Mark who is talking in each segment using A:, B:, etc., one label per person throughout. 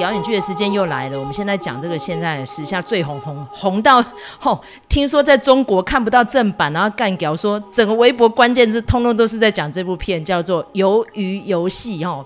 A: 表演剧的时间又来了，我们现在讲这个现在时下最红红红到 吼、听说在中国看不到正版，然后干屌说整个微博关键字通通都是在讲这部片，叫做《鱿鱼游戏》哦。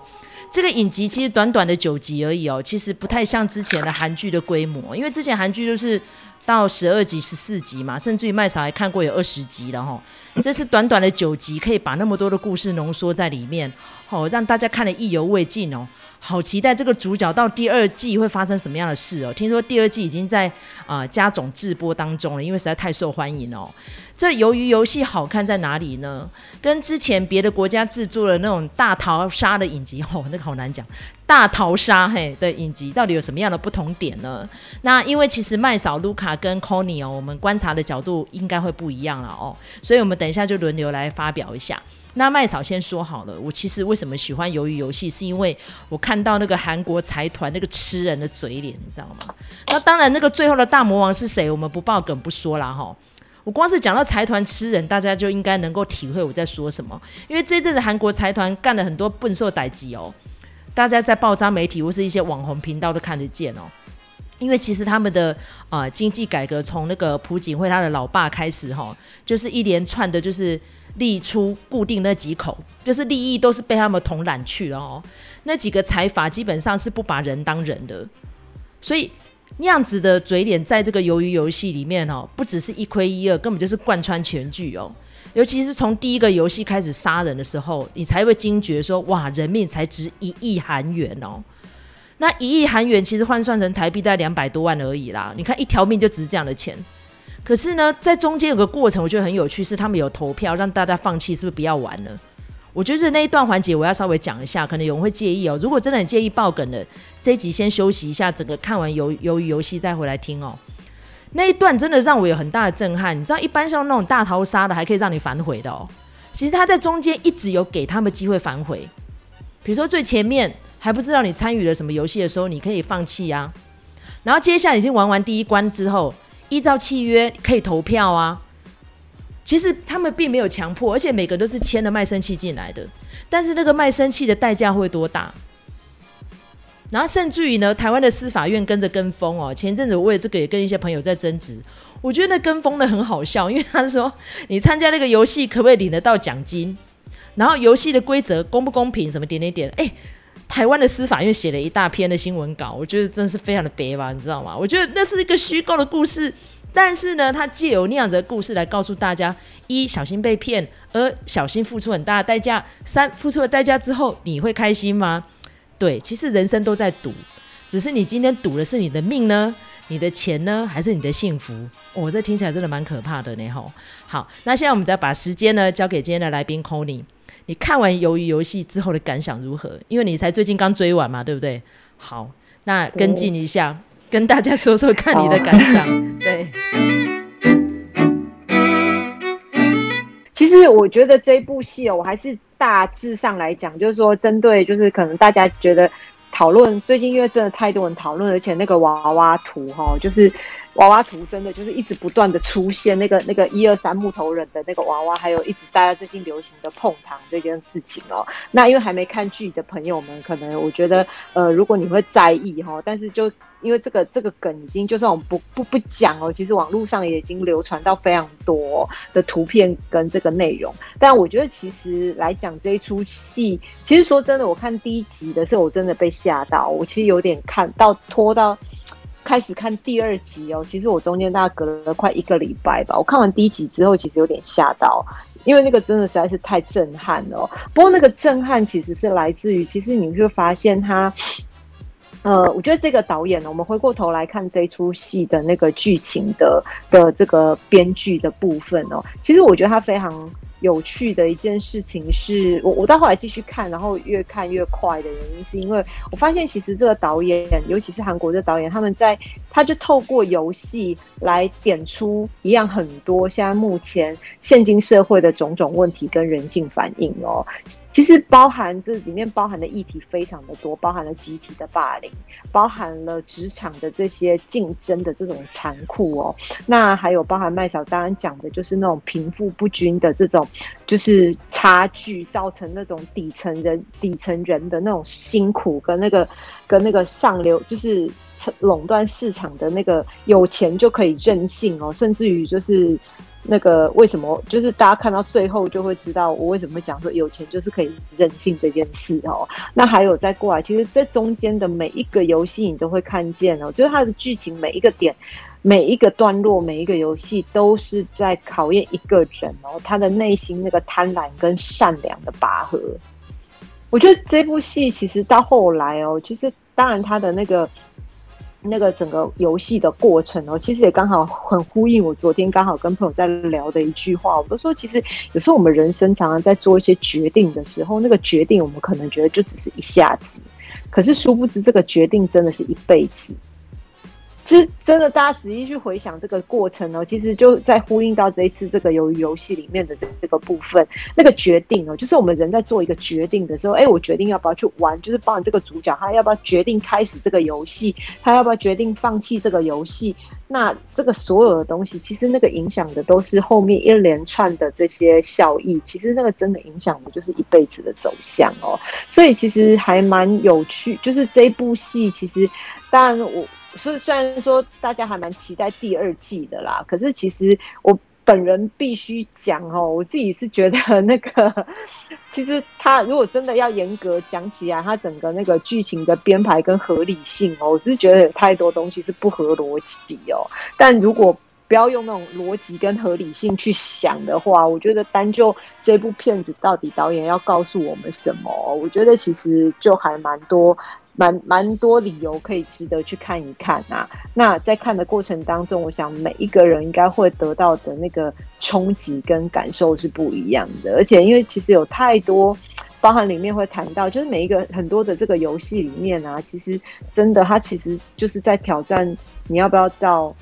A: 这个影集其实短短的九集而已哦，其实不太像之前的韩剧的规模，因为之前韩剧就是到十二集、十四集嘛，甚至于麦嫂还看过有二十集了吼。这是短短的九集，可以把那么多的故事浓缩在里面，好、让大家看得意犹未尽哦。好期待这个主角到第二季会发生什么样的事哦！听说第二季已经在啊、呃、加总制播当中了，因为实在太受欢迎哦。这鱿鱼游戏好看在哪里呢？跟之前别的国家制作的那种大逃杀的影集，哦，那个好难讲，大逃杀嘿的影集到底有什么样的不同点呢？那因为其实麦嫂、卢卡跟 c o n y 哦，我们观察的角度应该会不一样了哦，所以我们等一下就轮流来发表一下。那麦嫂先说好了，我其实为什么喜欢鱿鱼游戏，是因为我看到那个韩国财团那个吃人的嘴脸，你知道吗？那当然，那个最后的大魔王是谁，我们不爆梗不说了哈。我光是讲到财团吃人，大家就应该能够体会我在说什么，因为这阵子韩国财团干了很多笨兽代志哦，大家在报章媒体或是一些网红频道都看得见哦。因为其实他们的啊、经济改革从那个朴槿惠他的老爸开始哈，就是一连串的，就是。利出固定那几口，就是利益都是被他们统揽去了哦。那几个财阀基本上是不把人当人的，所以那样子的嘴脸，在这个鱿鱼游戏里面哦，不只是一亏一二，根本就是贯穿全剧哦。尤其是从第一个游戏开始杀人的时候，你才会惊觉说，哇，人命才值一亿韩元哦。那一亿韩元其实换算成台币大概两百多万而已啦。你看一条命就值这样的钱。可是呢，在中间有个过程，我觉得很有趣，是他们有投票让大家放弃，是不是不要玩了？我觉得那一段环节我要稍微讲一下，可能有人会介意哦。如果真的很介意爆梗的，这一集先休息一下，整个看完鱿鱿鱼游戏再回来听哦。那一段真的让我有很大的震撼。你知道，一般像那种大逃杀的，还可以让你反悔的哦。其实他在中间一直有给他们机会反悔，比如说最前面还不知道你参与了什么游戏的时候，你可以放弃啊。然后接下来已经玩完第一关之后。依照契约可以投票啊，其实他们并没有强迫，而且每个都是签了卖身契进来的。但是那个卖身契的代价会多大？然后甚至于呢，台湾的司法院跟着跟风哦。前阵子我为这个也跟一些朋友在争执，我觉得那跟风的很好笑，因为他说你参加那个游戏可不可以领得到奖金？然后游戏的规则公不公平？什么点点点？哎。台湾的司法院写了一大篇的新闻稿，我觉得真是非常的别吧，你知道吗？我觉得那是一个虚构的故事，但是呢，他借由那样的故事来告诉大家：一小心被骗，二小心付出很大的代价，三付出了代价之后你会开心吗？对，其实人生都在赌，只是你今天赌的是你的命呢，你的钱呢，还是你的幸福？我、哦、这听起来真的蛮可怕的呢。吼，好，那现在我们再把时间呢交给今天的来宾 Conny。你看完《鱿鱼游戏》之后的感想如何？因为你才最近刚追完嘛，对不对？好，那跟进一下，跟大家说说看你的感想。对，
B: 其实我觉得这部戏哦，我还是大致上来讲，就是说针对，就是可能大家觉得讨论最近，因为真的太多人讨论，而且那个娃娃图哈，就是。娃娃图真的就是一直不断的出现，那个那个一二三木头人的那个娃娃，还有一直大家最近流行的碰糖这件事情哦。那因为还没看剧的朋友们，可能我觉得呃，如果你会在意哈，但是就因为这个这个梗已经，就算我们不不不讲哦，其实网络上也已经流传到非常多的图片跟这个内容。但我觉得其实来讲这一出戏，其实说真的，我看第一集的时候，我真的被吓到，我其实有点看到拖到。开始看第二集哦，其实我中间大概隔了快一个礼拜吧。我看完第一集之后，其实有点吓到，因为那个真的实在是太震撼了。不过那个震撼其实是来自于，其实你会发现他，呃，我觉得这个导演呢，我们回过头来看这一出戏的那个剧情的的这个编剧的部分哦，其实我觉得他非常。有趣的一件事情是我我到后来继续看，然后越看越快的原因，是因为我发现其实这个导演，尤其是韩国的导演，他们在他就透过游戏来点出一样很多现在目前现今社会的种种问题跟人性反应哦。其实包含这里面包含的议题非常的多，包含了集体的霸凌，包含了职场的这些竞争的这种残酷哦。那还有包含麦嫂刚刚讲的，就是那种贫富不均的这种，就是差距造成那种底层人底层人的那种辛苦跟那个跟那个上流，就是垄断市场的那个有钱就可以任性哦，甚至于就是。那个为什么就是大家看到最后就会知道我为什么会讲说有钱就是可以任性这件事哦。那还有再过来，其实这中间的每一个游戏你都会看见哦，就是它的剧情每一个点、每一个段落、每一个游戏都是在考验一个人哦，他的内心那个贪婪跟善良的拔河。我觉得这部戏其实到后来哦，其实当然他的那个。那个整个游戏的过程哦，其实也刚好很呼应我昨天刚好跟朋友在聊的一句话，我都说，其实有时候我们人生常常在做一些决定的时候，那个决定我们可能觉得就只是一下子，可是殊不知这个决定真的是一辈子。其实真的，大家仔细去回想这个过程呢，其实就在呼应到这一次这个鱿鱼游戏里面的这这个部分，那个决定哦，就是我们人在做一个决定的时候，哎，我决定要不要去玩，就是包含这个主角他要不要决定开始这个游戏，他要不要决定放弃这个游戏，那这个所有的东西，其实那个影响的都是后面一连串的这些效益，其实那个真的影响的就是一辈子的走向哦，所以其实还蛮有趣，就是这部戏其实当然我。所以虽然说大家还蛮期待第二季的啦，可是其实我本人必须讲哦，我自己是觉得那个，其实他如果真的要严格讲起来，他整个那个剧情的编排跟合理性哦，我是觉得有太多东西是不合逻辑哦。但如果不要用那种逻辑跟合理性去想的话，我觉得单就这部片子到底导演要告诉我们什么，我觉得其实就还蛮多。蛮蛮多理由可以值得去看一看啊！那在看的过程当中，我想每一个人应该会得到的那个冲击跟感受是不一样的。而且因为其实有太多，包含里面会谈到，就是每一个很多的这个游戏里面啊，其实真的它其实就是在挑战你要不要照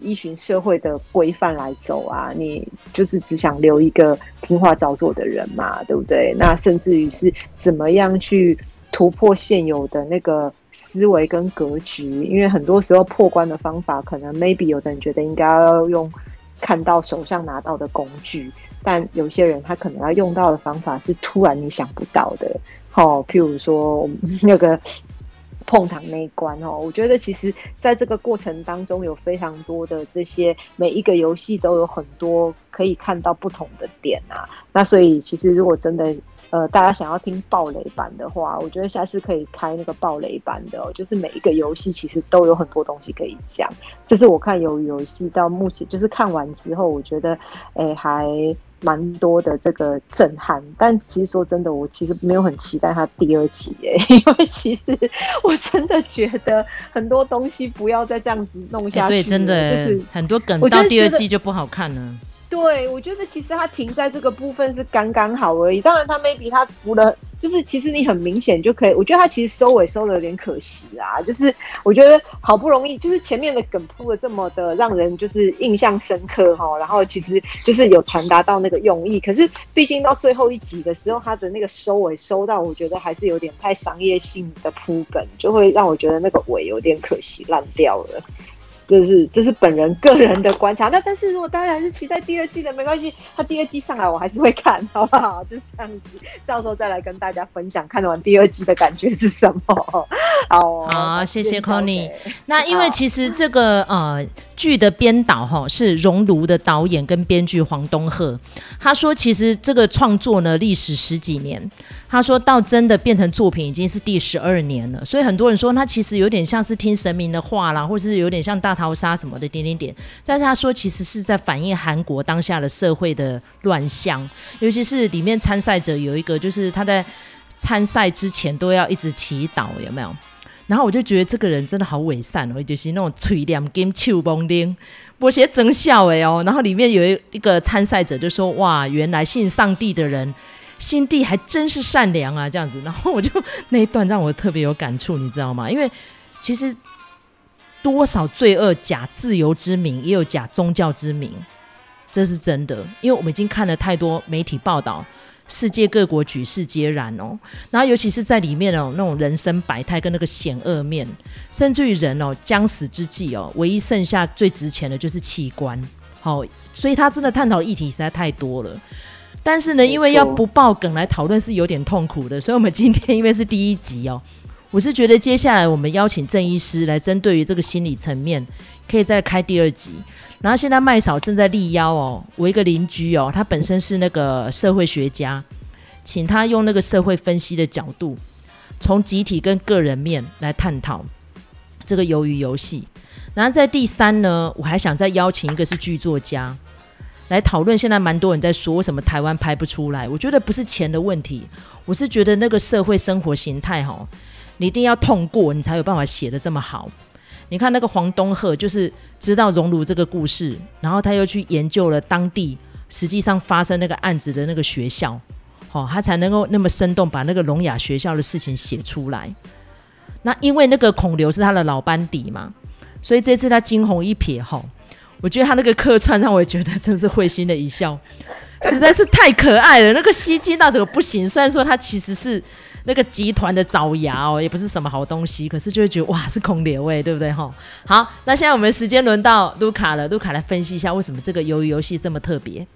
B: 依循社会的规范来走啊？你就是只想留一个听话照做的人嘛，对不对？那甚至于是怎么样去？突破现有的那个思维跟格局，因为很多时候破关的方法，可能 maybe 有的人觉得应该要用看到手上拿到的工具，但有些人他可能要用到的方法是突然你想不到的。好、哦，譬如说 那个碰糖那一关哦，我觉得其实在这个过程当中有非常多的这些，每一个游戏都有很多可以看到不同的点啊。那所以其实如果真的。呃，大家想要听爆雷版的话，我觉得下次可以开那个爆雷版的哦，就是每一个游戏其实都有很多东西可以讲。这是我看鱿鱼游戏到目前就是看完之后，我觉得诶、还蛮多的这个震撼。但其实说真的，我其实没有很期待它第二集哎，因为其实我真的觉得很多东西不要再这样子弄下去，欸、对，真的就是很多梗到第二季就不好看了。对，我觉得其实他停在这个部分是刚刚好而已。当然，他 maybe 他服了，就是其实你很明显就可以。我觉得他其实收尾收的有点可惜啊。就是我觉得好不容易，就是前面的梗铺的这么的让人就是印象深刻哈，然后其实就是有传达到那个用意。可是毕竟到最后一集的时候，他的那个收尾收到，我觉得还是有点太商业性的铺梗，就会让我觉得那个尾有点可惜烂掉了。就是这是本人个人的观察，那但是如果大家还是期待第二季的，没关系，他第二季上来我还是会看，好不好？就这样子，到时候再来跟大家分享看完第二季的感觉是什么。好，好，谢谢 Connie。那因为其实这个呃剧的编导哈是熔炉的导演跟编剧黄东赫，他说其实这个创作呢历时十几年。他说到真的变成作品已经是第十二年了，所以很多人说他其实有点像是听神明的话啦，或是有点像大逃杀什么的点点点。但是他说其实是在反映韩国当下的社会的乱象，尤其是里面参赛者有一个就是他在参赛之前都要一直祈祷，有没有？然后我就觉得这个人真的好伪善哦，就是那种嘴脸跟手蒙灵，我写真笑哎哦。然后里面有一一个参赛者就说哇，原来信上帝的人。心地还真是善良啊，这样子，然后我就那一段让我特别有感触，你知道吗？因为其实多少罪恶假自由之名，也有假宗教之名，这是真的。因为我们已经看了太多媒体报道，
A: 世界各国举世皆然哦。然后尤其是在里面哦，那种人生百态跟那个险恶面，甚至于人哦将死之际哦，唯一剩下最值钱的就是器官。好、哦，所以他真的探讨议题实在太多了。但是呢，因为要不爆梗来讨论是有点痛苦的，所以我们今天因为是第一集哦，我是觉得接下来我们邀请郑医师来针对于这个心理层面，可以再开第二集。然后现在麦嫂正在力邀哦，我一个邻居哦，他本身是那个社会学家，请他用那个社会分析的角度，从集体跟个人面来探讨这个鱿鱼游戏。然后在第三呢，我还想再邀请一个是剧作家。来讨论，现在蛮多人在说为什么台湾拍不出来？我觉得不是钱的问题，我是觉得那个社会生活形态哈，你一定要痛过，你才有办法写得这么好。你看那个黄东赫，就是知道熔炉这个故事，然后他又去研究了当地实际上发生那个案子的那个学校，好，他才能够那么生动把那个聋哑学校的事情写出来。那因为那个孔刘是他的老班底嘛，所以这次他惊鸿一瞥哈。我觉得他那个客串让我觉得真是会心的一笑，实在是太可爱了。那个吸金到这个不行，虽然说他其实是那个集团的爪牙哦，也不是什么好东西，可是就会觉得哇，是孔刘哎，对不对哈？好，那现在我们时间轮到卢卡了，卢卡来分析一下为什么这个鱿鱼游戏这么特别。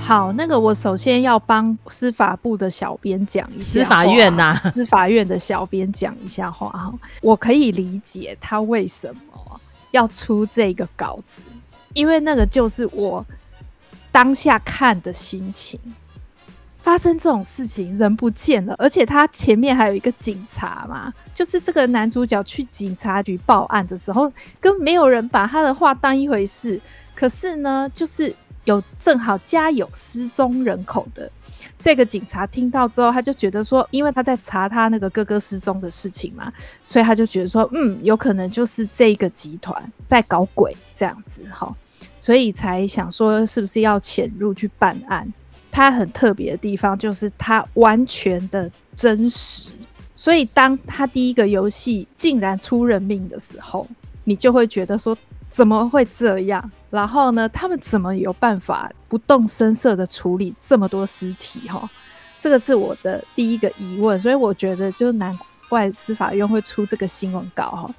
C: 好，那个我首先要帮司法部的小编讲一下，
A: 司法院呐、啊，
C: 司法院的小编讲一下话哈。我可以理解他为什么要出这个稿子，因为那个就是我当下看的心情。发生这种事情，人不见了，而且他前面还有一个警察嘛，就是这个男主角去警察局报案的时候，跟没有人把他的话当一回事。可是呢，就是。有正好家有失踪人口的这个警察听到之后，他就觉得说，因为他在查他那个哥哥失踪的事情嘛，所以他就觉得说，嗯，有可能就是这个集团在搞鬼这样子哈，所以才想说是不是要潜入去办案。他很特别的地方就是他完全的真实，所以当他第一个游戏竟然出人命的时候，你就会觉得说。怎么会这样？然后呢？他们怎么有办法不动声色的处理这么多尸体？哈，这个是我的第一个疑问。所以我觉得，就难怪司法院会出这个新闻稿。哈，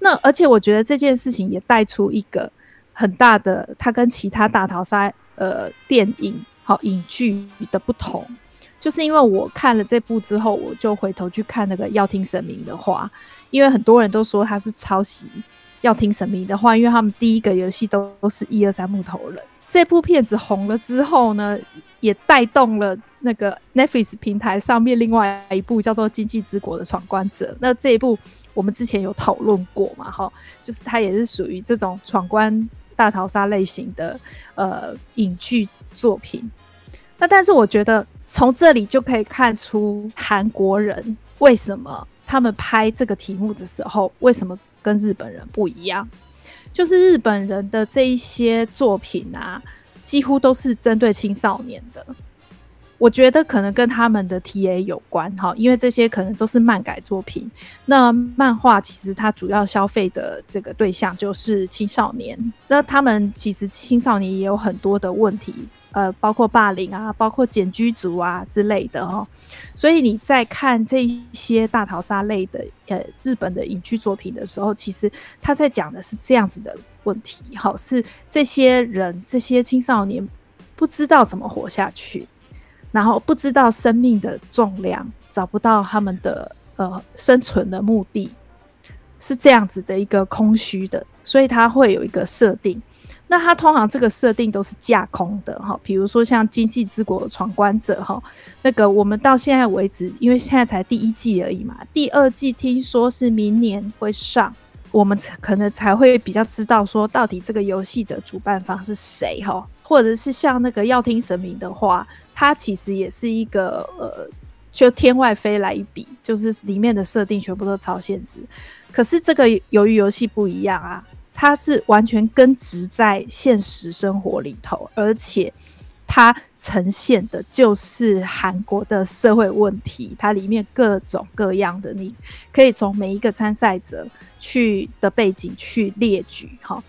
C: 那而且我觉得这件事情也带出一个很大的，它跟其他大逃杀呃电影好影剧的不同，就是因为我看了这部之后，我就回头去看那个要听神明的话，因为很多人都说他是抄袭。要听神明的话，因为他们第一个游戏都是一二三木头人。这部片子红了之后呢，也带动了那个 Netflix 平台上面另外一部叫做《经济之国的闯关者》。那这一部我们之前有讨论过嘛？哈，就是它也是属于这种闯关大逃杀类型的呃影剧作品。那但是我觉得从这里就可以看出韩国人为什么他们拍这个题目的时候，为什么。跟日本人不一样，就是日本人的这一些作品啊，几乎都是针对青少年的。我觉得可能跟他们的 TA 有关哈，因为这些可能都是漫改作品。那漫画其实它主要消费的这个对象就是青少年，那他们其实青少年也有很多的问题。呃，包括霸凌啊，包括茧居族啊之类的哈，所以你在看这些大逃杀类的呃日本的影剧作品的时候，其实他在讲的是这样子的问题，好，是这些人这些青少年不知道怎么活下去，然后不知道生命的重量，找不到他们的呃生存的目的，是这样子的一个空虚的，所以他会有一个设定。那它通常这个设定都是架空的哈，比如说像《经济之国闯关者》哈，那个我们到现在为止，因为现在才第一季而已嘛，第二季听说是明年会上，我们可能才会比较知道说到底这个游戏的主办方是谁哈，或者是像那个要听神明的话，它其实也是一个呃，就天外飞来一笔，就是里面的设定全部都超现实，可是这个鱿鱼游戏不一样啊。它是完全根植在现实生活里头，而且它呈现的就是韩国的社会问题，它里面各种各样的，你可以从每一个参赛者去的背景去列举哈。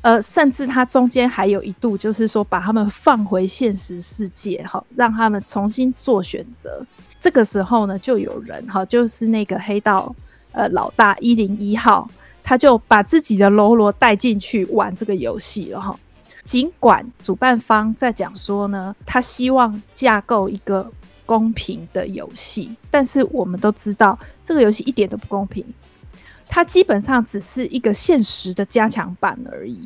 C: 呃，甚至它中间还有一度就是说把他们放回现实世界，哈，让他们重新做选择。这个时候呢，就有人哈，就是那个黑道呃老大一零一号，他就把自己的喽啰带进去玩这个游戏了哈。尽管主办方在讲说呢，他希望架构一个公平的游戏，但是我们都知道这个游戏一点都不公平。它基本上只是一个现实的加强版而已。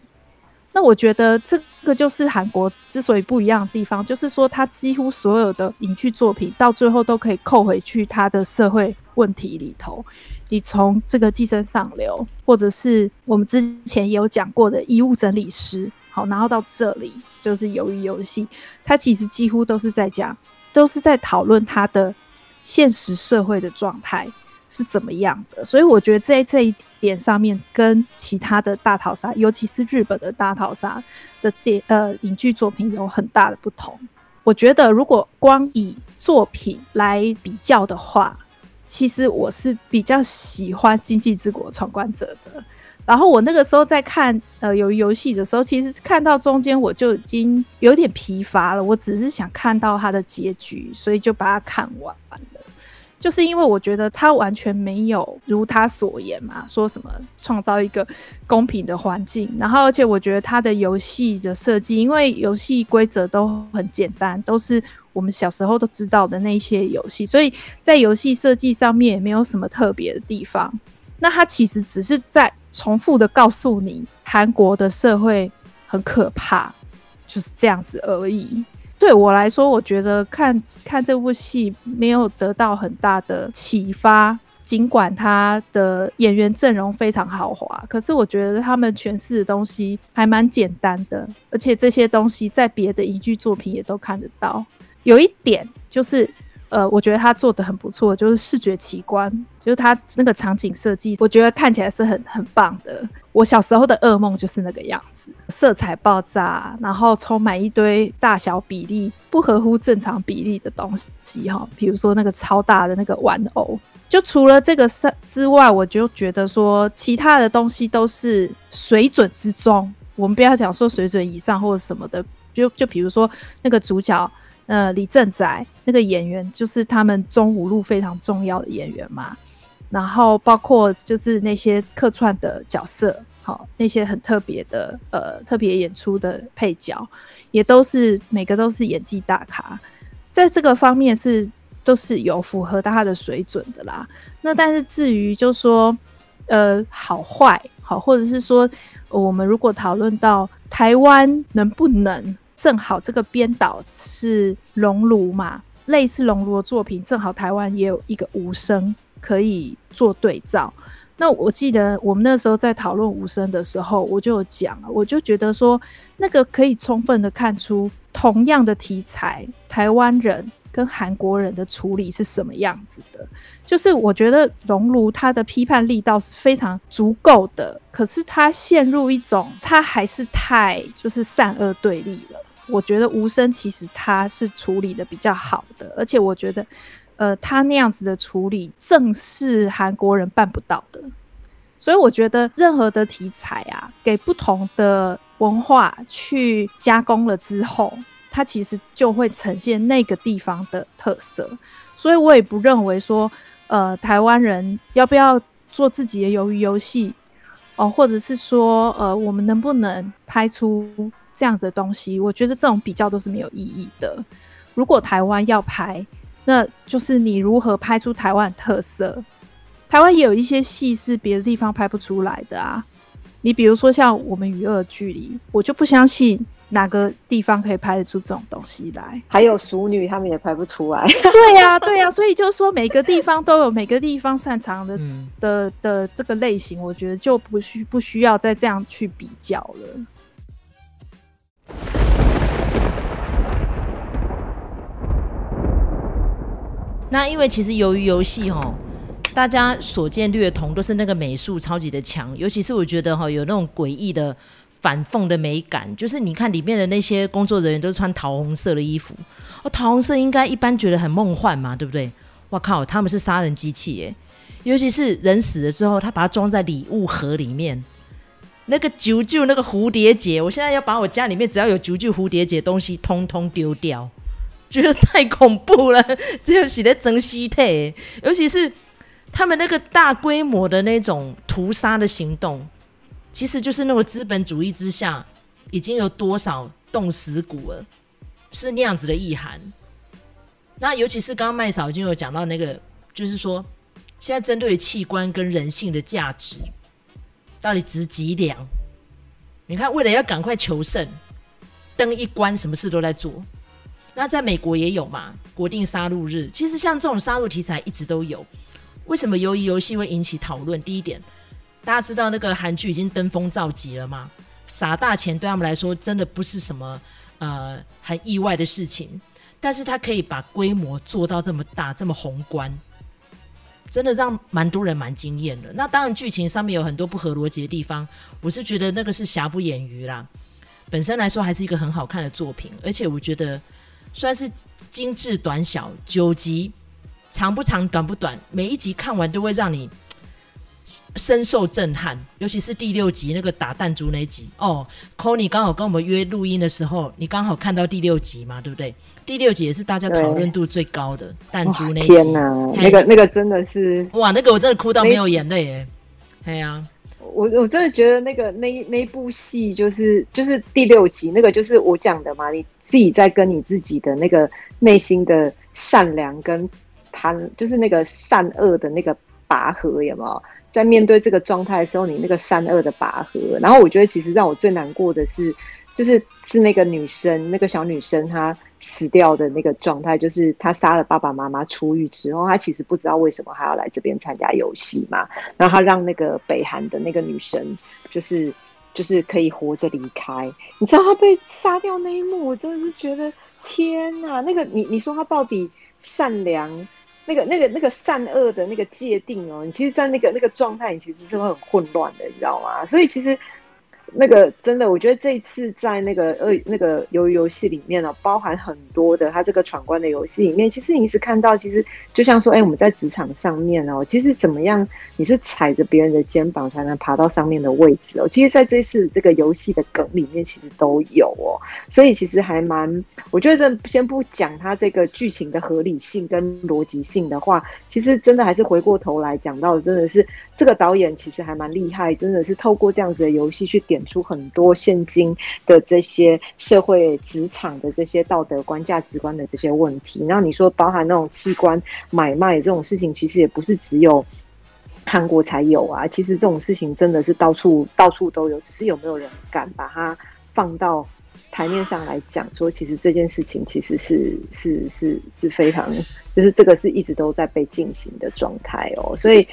C: 那我觉得这个就是韩国之所以不一样的地方，就是说它几乎所有的影剧作品到最后都可以扣回去它的社会问题里头。你从这个寄生上流，或者是我们之前也有讲过的遗物整理师，好，然后到这里就是鱿鱼游戏，它其实几乎都是在讲，都是在讨论它的现实社会的状态。是怎么样的？所以我觉得在这一点上面，跟其他的大逃杀，尤其是日本的大逃杀的电呃影剧作品有很大的不同。我觉得如果光以作品来比较的话，其实我是比较喜欢《经济之国闯关者》的。然后我那个时候在看呃有游戏的时候，其实看到中间我就已经有点疲乏了，我只是想看到它的结局，所以就把它看完。就是因为我觉得他完全没有如他所言嘛，说什么创造一个公平的环境，然后而且我觉得他的游戏的设计，因为游戏规则都很简单，都是我们小时候都知道的那些游戏，所以在游戏设计上面也没有什么特别的地方。那他其实只是在重复的告诉你，韩国的社会很可怕，就是这样子而已。对我来说，我觉得看看这部戏没有得到很大的启发。尽管他的演员阵容非常豪华，可是我觉得他们诠释的东西还蛮简单的，而且这些东西在别的影剧作品也都看得到。有一点就是。呃，我觉得他做的很不错，就是视觉奇观，就是他那个场景设计，我觉得看起来是很很棒的。我小时候的噩梦就是那个样子，色彩爆炸，然后充满一堆大小比例不合乎正常比例的东西哈，比如说那个超大的那个玩偶。就除了这个之外，我就觉得说其他的东西都是水准之中。我们不要讲说水准以上或者什么的，就就比如说那个主角。呃，李正宰那个演员就是他们中五路非常重要的演员嘛，然后包括就是那些客串的角色，好，那些很特别的呃特别演出的配角，也都是每个都是演技大咖，在这个方面是都是有符合他的水准的啦。那但是至于就说呃好坏好，或者是说我们如果讨论到台湾能不能？正好这个编导是熔炉嘛，类似熔炉的作品，正好台湾也有一个无声可以做对照。那我记得我们那时候在讨论无声的时候，我就有讲，我就觉得说那个可以充分的看出同样的题材，台湾人跟韩国人的处理是什么样子的。就是我觉得熔炉他的批判力道是非常足够的，可是他陷入一种他还是太就是善恶对立了。我觉得无声其实他是处理的比较好的，而且我觉得，呃，他那样子的处理正是韩国人办不到的。所以我觉得任何的题材啊，给不同的文化去加工了之后，它其实就会呈现那个地方的特色。所以我也不认为说，呃，台湾人要不要做自己的鱿鱼游戏哦，或者是说，呃，我们能不能拍出这样子的东西，我觉得这种比较都是没有意义的。如果台湾要拍，那就是你如何拍出台湾特色。台湾也有一些戏是别的地方拍不出来的啊。你比如说像我们与恶距离，我就不相信哪个地方可以拍得出这种东西来。
B: 还有熟女，他们也拍不出来。
C: 对呀、啊，对呀、啊，所以就是说每个地方都有 每个地方擅长的、嗯、的的这个类型，我觉得就不需不需要再这样去比较了。
A: 那因为其实由于游戏哈，大家所见略同，都是那个美术超级的强，尤其是我觉得哈，有那种诡异的反缝的美感，就是你看里面的那些工作人员都是穿桃红色的衣服，哦，桃红色应该一般觉得很梦幻嘛，对不对？哇靠，他们是杀人机器耶，尤其是人死了之后，他把它装在礼物盒里面。那个啾啾那个蝴蝶结，我现在要把我家里面只要有啾啾蝴蝶结东西通通丢掉，觉得太恐怖了，这就写的真稀态，尤其是他们那个大规模的那种屠杀的行动，其实就是那个资本主义之下已经有多少冻死骨了，是那样子的意涵。那尤其是刚刚麦嫂已经有讲到那个，就是说现在针对器官跟人性的价值。到底值几两？你看，为了要赶快求胜，灯一关，什么事都在做。那在美国也有嘛？国定杀戮日，其实像这种杀戮题材一直都有。为什么由于游戏会引起讨论？第一点，大家知道那个韩剧已经登峰造极了吗？撒大钱对他们来说真的不是什么呃很意外的事情，但是他可以把规模做到这么大，这么宏观。真的让蛮多人蛮惊艳的。那当然，剧情上面有很多不合逻辑的地方，我是觉得那个是瑕不掩瑜啦。本身来说，还是一个很好看的作品，而且我觉得算是精致短小，九集长不长，短不短，每一集看完都会让你深受震撼。尤其是第六集那个打弹珠那集哦，Conny 刚好跟我们约录音的时候，你刚好看到第六集嘛，对不对？第六集也是大家讨论度最高的弹珠那集，
B: 天哪，那个那个真的是
A: 哇，那个我真的哭到没有眼泪哎，对呀、啊，
B: 我我真的觉得那个那那部戏就是就是第六集那个就是我讲的嘛，你自己在跟你自己的那个内心的善良跟贪，就是那个善恶的那个拔河有没有？在面对这个状态的时候，你那个善恶的拔河，然后我觉得其实让我最难过的是，就是是那个女生，那个小女生她。死掉的那个状态，就是她杀了爸爸妈妈出狱之后，她其实不知道为什么还要来这边参加游戏嘛。然后她让那个北韩的那个女生，就是就是可以活着离开。你知道她被杀掉那一幕，我真的是觉得天哪！那个你你说她到底善良，那个那个那个善恶的那个界定哦，你其实，在那个那个状态，你其实是会很混乱的，你知道吗？所以其实。那个真的，我觉得这一次在那个呃那个鱿鱼游戏里面呢、包含很多的他这个闯关的游戏里面，其实你是看到，其实就像说，哎，我们在职场上面哦，其实怎么样，你是踩着别人的肩膀才能爬到上面的位置哦。其实在这次这个游戏的梗里面，其实都有哦。所以其实还蛮，我觉得先不讲它这个剧情的合理性跟逻辑性的话，其实真的还是回过头来讲到，真的是这个导演其实还蛮厉害，真的是透过这样子的游戏去点。出很多现今的这些社会职场的这些道德观、价值观的这些问题，然后你说包含那种器官买卖这种事情，其实也不是只有韩国才有啊。其实这种事情真的是到处到处都有，只是有没有人敢把它放到台面上来讲？说其实这件事情其实是是是是非常，就是这个是一直都在被进行的状态哦。所以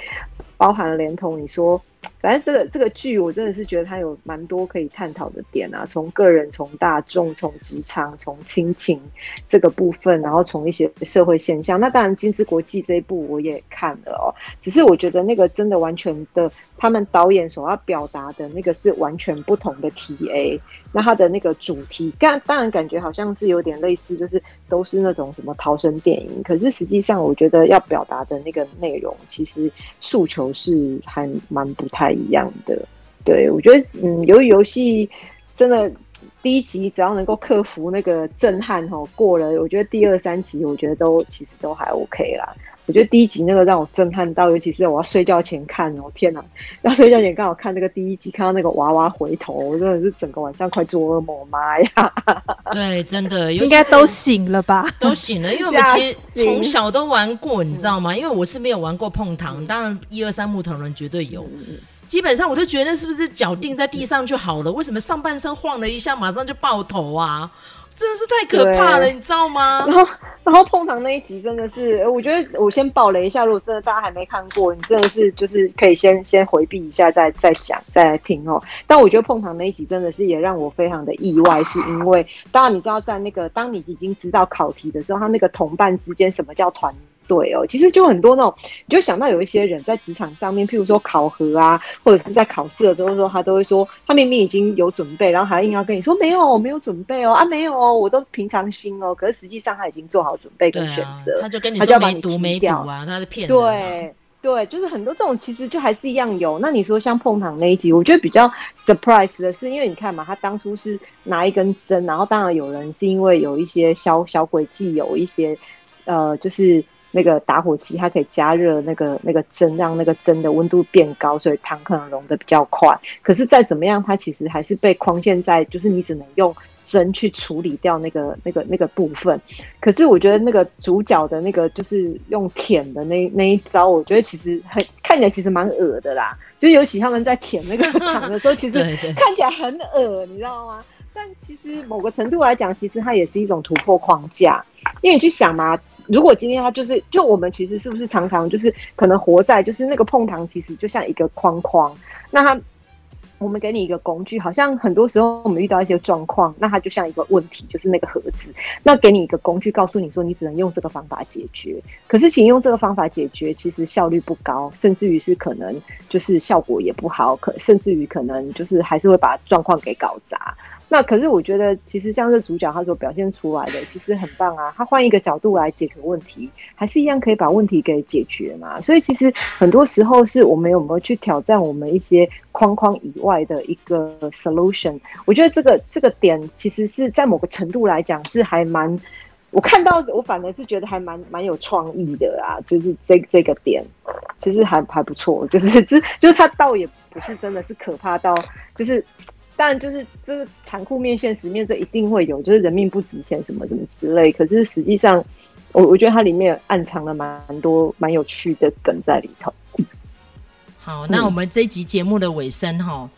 B: 包含连同你说。反正这个这个剧，我真的是觉得它有蛮多可以探讨的点啊，从个人、从大众、从职场、从亲情这个部分，然后从一些社会现象。那当然，《金枝国际》这一部我也看了哦，只是我觉得那个真的完全的，他们导演所要表达的那个是完全不同的 TA。那他的那个主题，当当然感觉好像是有点类似，就是都是那种什么逃生电影。可是实际上，我觉得要表达的那个内容，其实诉求是还蛮不太一样的。对，我觉得，嗯，由于游戏真的第一集只要能够克服那个震撼吼，过了，我觉得第二三集我觉得都其实都还 OK 啦。我觉得第一集那个让我震撼到，尤其是我要睡觉前看哦，天哪！要睡觉前刚好看那个第一集，看到那个娃娃回头，我真的是整个晚上快做噩梦，妈呀！
A: 对，真的
C: 应该都醒了吧？
A: 都醒了，因为我们其实从小都玩过，你知道吗？因为我是没有玩过碰糖，当然一二三木头人绝对有。基本上我就觉得是不是脚定在地上就好了？为什么上半身晃了一下，马上就爆头啊？真的是太可怕了，你知道吗？
B: 然后，然后碰糖那一集真的是，我觉得我先爆雷一下，如果真的大家还没看过，你真的是就是可以先先回避一下，再再讲，再来听哦。但我觉得碰糖那一集真的是也让我非常的意外，是因为当然你知道，在那个当你已经知道考题的时候，他那个同伴之间什么叫团？对哦，其实就很多那种，你就想到有一些人在职场上面，譬如说考核啊，或者是在考试的时候，他都会说他明明已经有准备，然后还硬要跟你说没有，我没有准备哦，啊没有哦，我都平常心哦，可是实际上他已经做好准备跟选择，
A: 啊，他就跟你说要把你没读没读啊，他是骗人。
B: 对。对，就是很多这种其实就还是一样有。那你说像碰糖那一集，我觉得比较 surprise 的是，因为你看嘛，他当初是拿一根针，然后当然有人是因为有一些小小诡计，有一些呃，就是那个打火机它可以加热那个那个针，让那个针的温度变高，所以糖可能融得比较快。可是再怎么样，它其实还是被框限在，就是你只能用。针去处理掉那个、那个、那个部分，可是我觉得那个主角的那个就是用舔的那那一招，我觉得其实很看起来其实蛮恶的啦。就尤其他们在舔那个 糖的时候，其实看起来很恶，你知道吗？但其实某个程度来讲，其实它也是一种突破框架。因为你去想嘛，如果今天它就是就我们其实是不是常常就是可能活在就是那个碰糖，其实就像一个框框，那它。我们给你一个工具，好像很多时候我们遇到一些状况，那它就像一个问题，就是那个盒子。那给你一个工具，告诉你说你只能用这个方法解决。可是，请用这个方法解决，其实效率不高，甚至于是可能就是效果也不好，可甚至于可能就是还是会把状况给搞砸。那可是我觉得，其实像这主角他所表现出来的，其实很棒啊。他换一个角度来解决问题，还是一样可以把问题给解决嘛。所以其实很多时候是我们有没有去挑战我们一些框框以外的一个 solution。我觉得这个这个点其实是在某个程度来讲是还蛮，我看到我反而是觉得还蛮蛮有创意的啊。就是这这个点其实还还不错，就是这就是他倒也不是真的是可怕到就是。但就是这个残酷面、现实面，这一定会有，就是人命不值钱什么什么之类。可是实际上，我我觉得它里面暗藏了蛮多蛮有趣的梗在里头。
A: 好，那我们这一集节目的尾声哈。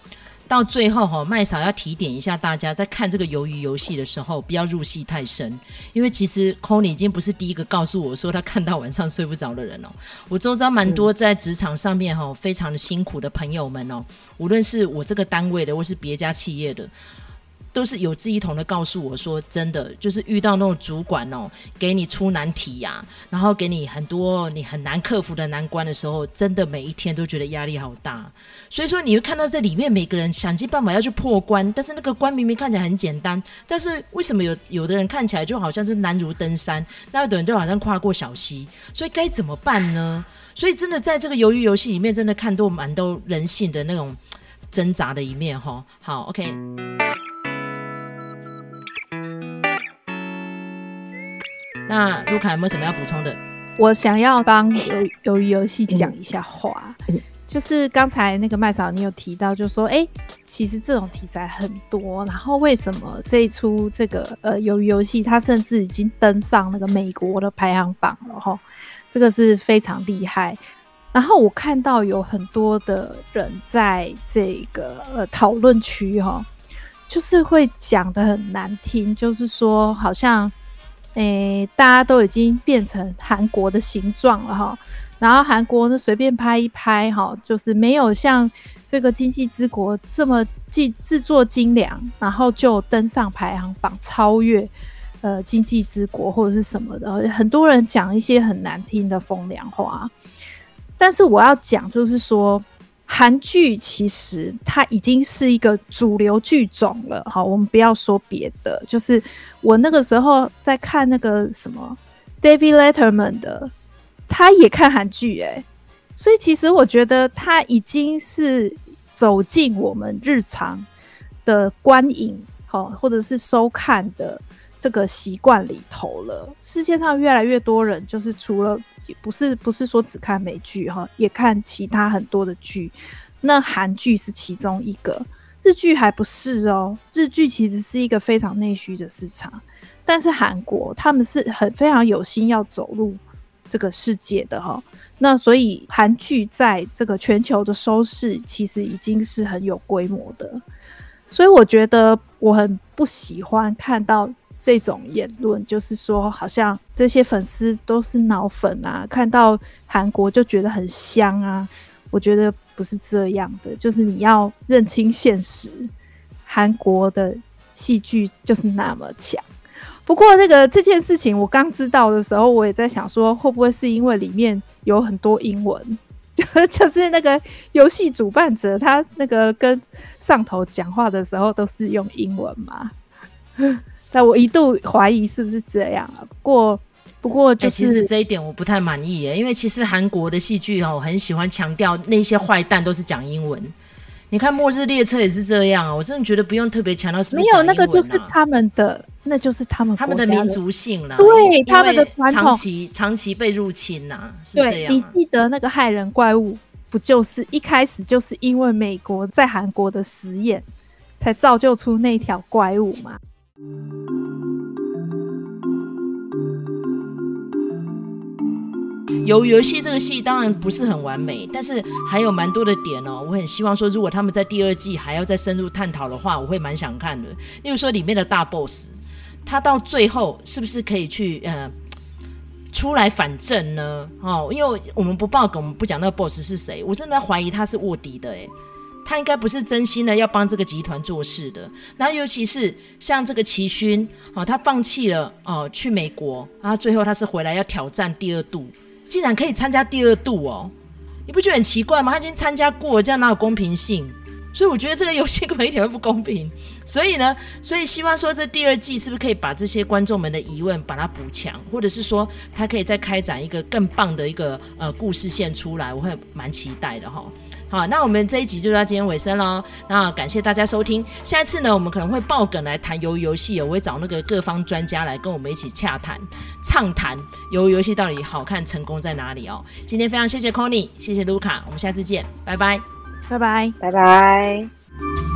A: 到最后哈，麦嫂要提点一下大家，在看这个鱿鱼游戏的时候，不要入戏太深，因为其实 c o n y 已经不是第一个告诉我说他看到晚上睡不着的人哦。我周遭蛮多在职场上面哈，非常的辛苦的朋友们哦，无论是我这个单位的，或是别家企业的。都是有志一同的告诉我说，真的就是遇到那种主管哦，给你出难题呀、然后给你很多你很难克服的难关的时候，真的每一天都觉得压力好大。所以说你会看到这里面每个人想尽办法要去破关，但是那个关明明看起来很简单，但是为什么有有的人看起来就好像是难如登山，那有的人就好像跨过小溪，所以该怎么办呢？所以真的在这个鱿鱼游戏里面，真的看到蛮多人性的那种挣扎的一面哈。好，OK。那卢卡有没有什么要补充的？
C: 我想要帮鱿鱿鱼游戏讲一下话，就是刚才那个麦嫂你有提到，就说哎、欸，其实这种题材很多，然后为什么这一出这个呃鱿鱼游戏它甚至已经登上那个美国的排行榜了哈，这个是非常厉害。然后我看到有很多的人在这个呃讨论区哈，就是会讲的很难听，就是说好像。诶、大家都已经变成韩国的形状了哈，然后韩国呢随便拍一拍哈，就是没有像这个《经济之国》这么制制作精良，然后就登上排行榜，超越呃《经济之国》或者是什么的。很多人讲一些很难听的风凉话，但是我要讲就是说。韩剧其实它已经是一个主流剧种了，好，我们不要说别的，就是我那个时候在看那个什么 David Letterman 的，他也看韩剧诶，所以其实我觉得他已经是走进我们日常的观影，好，或者是收看的这个习惯里头了。世界上越来越多人就是除了。不是不是说只看美剧哈，也看其他很多的剧。那韩剧是其中一个，日剧还不是哦。日剧其实是一个非常内需的市场，但是韩国他们是很非常有心要走入这个世界的哈。那所以韩剧在这个全球的收视其实已经是很有规模的。所以我觉得我很不喜欢看到。这种言论就是说，好像这些粉丝都是脑粉啊，看到韩国就觉得很香啊。我觉得不是这样的，就是你要认清现实，韩国的戏剧就是那么强。不过那个这件事情，我刚知道的时候，我也在想说，会不会是因为里面有很多英文，就是那个游戏主办者他那个跟上头讲话的时候都是用英文嘛？但我一度怀疑是不是这样啊？不过，不不过就是、
A: 欸、其实这一点我不太满意耶，因为其实韩国的戏剧哦，很喜欢强调那些坏蛋都是讲英文。你看《末日列车》也是这样啊，我真的觉得不用特别强调是不是、啊、
C: 没有那个就是他们的，那就是他们
A: 他们的民族性啦，
C: 对他们的传统
A: 长期长期被入侵呐、啊，是这样、啊。
C: 你记得那个害人怪物，不就是一开始就是因为美国在韩国的实验，才造就出那条怪物
A: 吗？游游戏这个戏当然不是很完美，但是还有蛮多的点哦。我很希望说，如果他们在第二季还要再深入探讨的话，我会蛮想看的。例如说里面的大 boss，他到最后是不是可以去呃出来反正呢？哦，因为我们不爆梗，我们不讲那个 boss 是谁，我真的怀疑他是卧底的诶，他应该不是真心的要帮这个集团做事的。然后尤其是像这个齐勋哦，他放弃了哦去美国，然后最后他是回来要挑战第二度。竟然可以参加第二度哦，你不觉得很奇怪吗？他已经参加过，这样哪有公平性？所以我觉得这个游戏根本一点都不公平。所以呢，所以希望说这第二季是不是可以把这些观众们的疑问把它补强，或者是说他可以再开展一个更棒的一个呃故事线出来，我会蛮期待的哈。好，那我们这一集就到今天尾声喽。那感谢大家收听。下一次呢，我们可能会爆梗来谈鱿鱼游戏，我会找那个各方专家来跟我们一起洽谈、畅谈鱿鱼游戏到底好看、成功在哪里哦。今天非常谢谢 Conny，谢谢卢卡，我们下次见，拜拜，
C: 拜拜，
B: 拜拜。